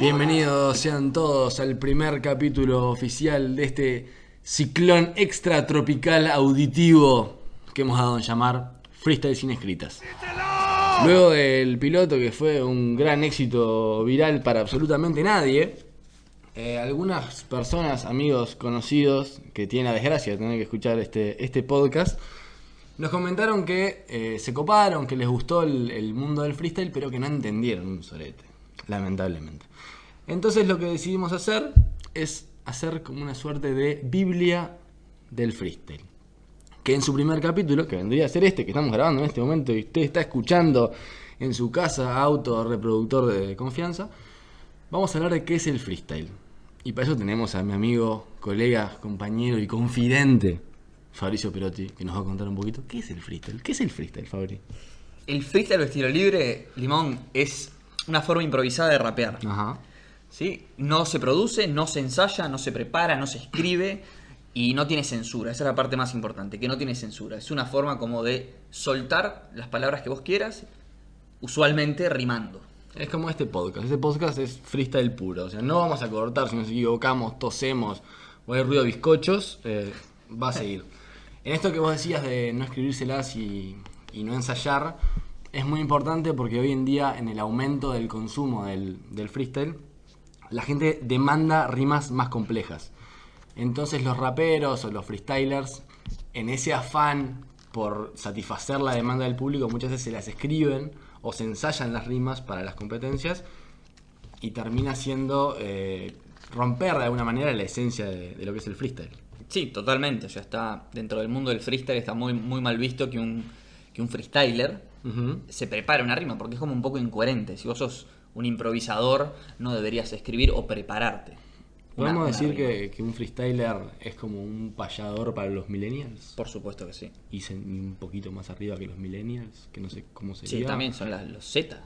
Bienvenidos sean todos al primer capítulo oficial de este ciclón extratropical auditivo que hemos dado en llamar Freestyle sin escritas. Luego del piloto que fue un gran éxito viral para absolutamente nadie, eh, algunas personas, amigos, conocidos que tienen la desgracia de tener que escuchar este, este podcast, nos comentaron que eh, se coparon, que les gustó el, el mundo del freestyle, pero que no entendieron un solete, lamentablemente. Entonces lo que decidimos hacer es hacer como una suerte de Biblia del freestyle. Que en su primer capítulo, que vendría a ser este que estamos grabando en este momento y usted está escuchando en su casa, auto, reproductor de confianza, vamos a hablar de qué es el freestyle. Y para eso tenemos a mi amigo, colega, compañero y confidente, Fabricio Perotti, que nos va a contar un poquito qué es el freestyle. ¿Qué es el freestyle, Fabri? El freestyle o estilo libre, Limón, es una forma improvisada de rapear. Ajá. ¿sí? No se produce, no se ensaya, no se prepara, no se escribe y no tiene censura. Esa es la parte más importante, que no tiene censura. Es una forma como de soltar las palabras que vos quieras, usualmente rimando. Es como este podcast. Este podcast es freestyle puro. O sea, no vamos a cortar si nos equivocamos, tosemos o hay ruido de bizcochos. eh, va a seguir. En esto que vos decías de no escribírselas y, y no ensayar, es muy importante porque hoy en día, en el aumento del consumo del, del freestyle, la gente demanda rimas más complejas. Entonces los raperos o los freestylers, en ese afán por satisfacer la demanda del público, muchas veces se las escriben o se ensayan las rimas para las competencias y termina siendo eh, romper de alguna manera la esencia de, lo que es el freestyle. Sí, totalmente. O sea, está dentro del mundo del freestyle está muy, muy mal visto que un, que un freestyler Se prepare una rima, porque es como un poco incoherente. Si vos sos un improvisador, no deberías escribir o prepararte. una- ¿Podemos decir que, que un freestyler es como un payador para los millennials? Por supuesto que sí. Y un poquito más arriba que los millennials, que no sé cómo sería. Sí, también son las- los Z.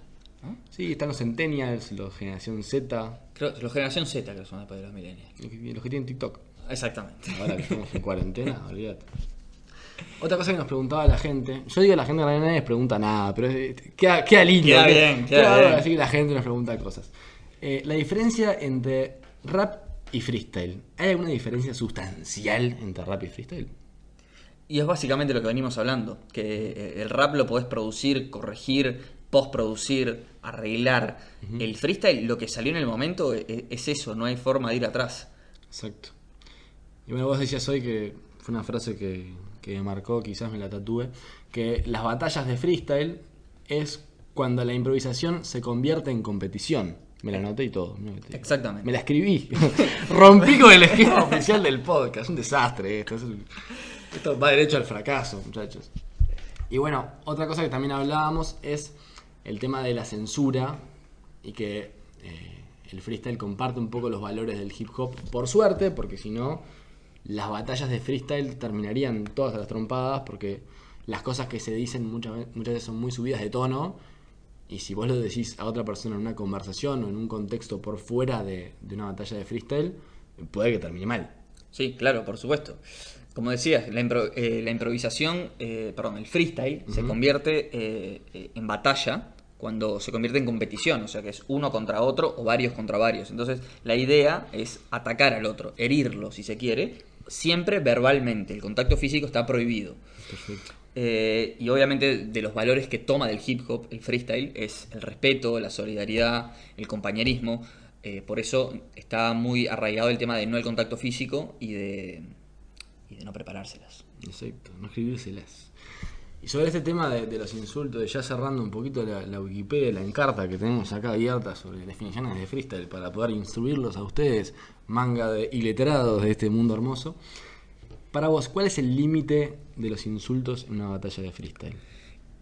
Sí, están los centennials, los generación Z, Creo, los generación Z creo que son después de los millennials. los que, los que tienen TikTok. Exactamente. Ahora que estamos en cuarentena, olvídate. Otra cosa que nos preguntaba la gente, yo digo la gente en realidad nadie les pregunta nada, pero es- queda, queda lindo. Queda bien, queda bárbaro bien. Así que la gente nos pregunta cosas. Eh, la diferencia entre rap y freestyle, ¿hay alguna diferencia sustancial entre rap y freestyle? Y es básicamente lo que venimos hablando, que eh, el rap lo podés producir, corregir, postproducir, arreglar. El freestyle, lo que salió en el momento, e- es eso, no hay forma de ir atrás. Exacto. Y bueno, vos decías hoy que fue una frase que, que me marcó, quizás me la tatúe, que las batallas de freestyle es cuando la improvisación se convierte en competición. Me la anoté y todo. mirá que te- Exactamente. Me la escribí. Rompí con el esquema oficial del podcast. Un desastre esto. Esto va derecho al fracaso, muchachos. Y bueno, otra cosa que también hablábamos es el tema de la censura y que eh, el freestyle comparte un poco los valores del hip hop, por suerte, porque si no, las batallas de freestyle terminarían todas a las trompadas, porque las cosas que se dicen muchas, ve- muchas veces son muy subidas de tono, y si vos lo decís a otra persona en una conversación o en un contexto por fuera de, de una batalla de freestyle, puede que termine mal. Sí, claro, por supuesto. Como decías, la, impro- eh, la improvisación, eh, perdón, el freestyle se convierte eh, en batalla cuando se convierte en competición, o sea que es uno contra otro o varios contra varios. Entonces la idea es atacar al otro, herirlo si se quiere, siempre verbalmente. El contacto físico está prohibido. Perfecto. Eh, y obviamente de los valores que toma del hip hop el freestyle es el respeto, la solidaridad, el compañerismo. Eh, por eso está muy arraigado el tema de no el contacto físico y de, y de no preparárselas. Exacto, no escribírselas. Y sobre este tema de, de los insultos, de ya cerrando un poquito la, la Wikipedia, la encarta que tenemos acá abierta sobre definiciones de freestyle para poder instruirlos a ustedes, manga de iletrados de este mundo hermoso. Para vos, ¿cuál es el límite de los insultos en una batalla de freestyle?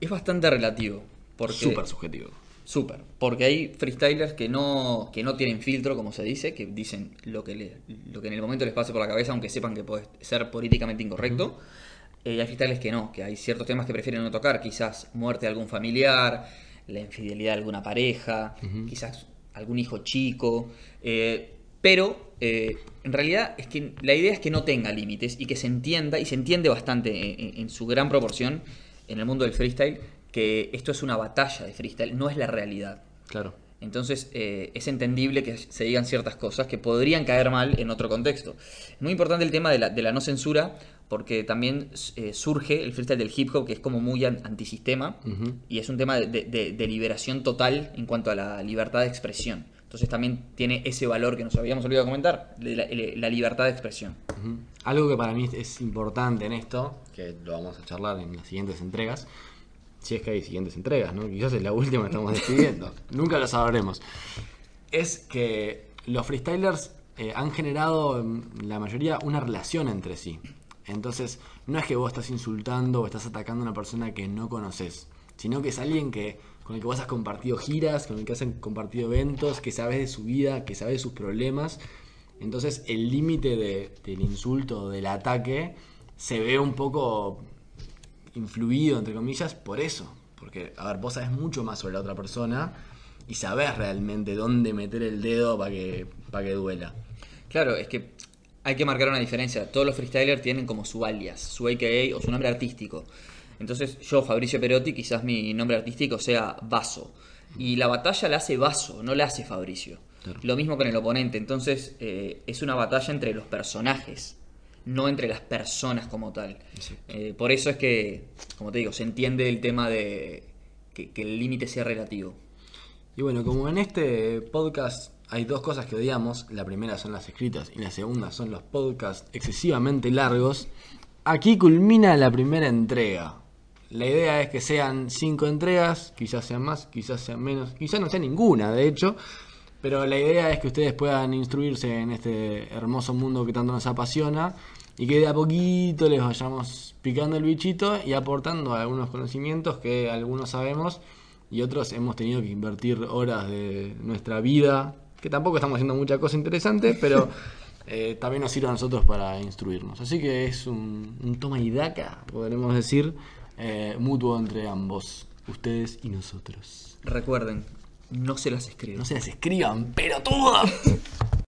Es bastante relativo. Porque, Súper subjetivo. Súper. Porque hay freestylers que no, que no tienen filtro, como se dice, que dicen lo que, le- lo que en el momento les pase por la cabeza, aunque sepan que puede ser políticamente incorrecto. Eh, hay freestylers que no, que hay ciertos temas que prefieren no tocar, quizás muerte de algún familiar, la infidelidad de alguna pareja, quizás algún hijo chico. eh, pero eh, en realidad es que la idea es que no tenga límites y que se entienda, y se entiende bastante en, en- en su gran proporción en el mundo del freestyle, que esto es una batalla de freestyle, no es la realidad. Claro. Entonces eh, es entendible que se digan ciertas cosas que podrían caer mal en otro contexto. Es muy importante el tema de la, de la no censura porque también eh, surge el freestyle del hip hop que es como muy an- antisistema y es un tema de, de- de liberación total en cuanto a la libertad de expresión. Entonces también tiene ese valor que nos habíamos olvidado comentar, de la, la libertad de expresión. Algo que para mí es importante en esto, que lo vamos a charlar en las siguientes entregas, si es que hay siguientes entregas, ¿no? Quizás es la última que estamos despidiendo, nunca lo sabremos. Es que los freestylers eh, han generado, la mayoría, una relación entre sí. Entonces, no es que vos estás insultando o estás atacando a una persona que no conoces, sino que es alguien que con el que vos has compartido giras, con el que has compartido eventos, que sabes de su vida, que sabes de sus problemas. Entonces, el límite de- del insulto, del ataque, se ve un poco influido, entre comillas, por eso. Porque, a ver, vos sabes mucho más sobre la otra persona y sabés realmente dónde meter el dedo para que, para que duela. Claro, es que hay que marcar una diferencia. Todos los freestylers tienen como su alias, su AKA o su nombre artístico. Entonces yo, Fabricio Perotti, quizás mi nombre artístico sea Vaso. Y la batalla la hace Vaso, no la hace Fabricio. Claro. Lo mismo con el oponente. Entonces eh, es una batalla entre los personajes, no entre las personas como tal. Eh, por eso es que, como te digo, se entiende el tema de que, que el límite sea relativo. Y bueno, como en este podcast hay dos cosas que odiamos, la primera son las escritas y la segunda son los podcasts excesivamente largos, aquí culmina la primera entrega. La idea es que sean cinco entregas, quizás sean más, quizás sean menos, quizás no sea ninguna, de hecho, pero la idea es que ustedes puedan instruirse en este hermoso mundo que tanto nos apasiona y que de a poquito les vayamos picando el bichito y aportando algunos conocimientos que algunos sabemos y otros hemos tenido que invertir horas de nuestra vida, que tampoco estamos haciendo mucha cosa interesante, pero eh, también nos sirve a nosotros para instruirnos. Así que es un, un toma y daca, podremos decir, eh, mutuo entre ambos, ustedes y nosotros. Recuerden, no se las escriban. No se las escriban, pero todas.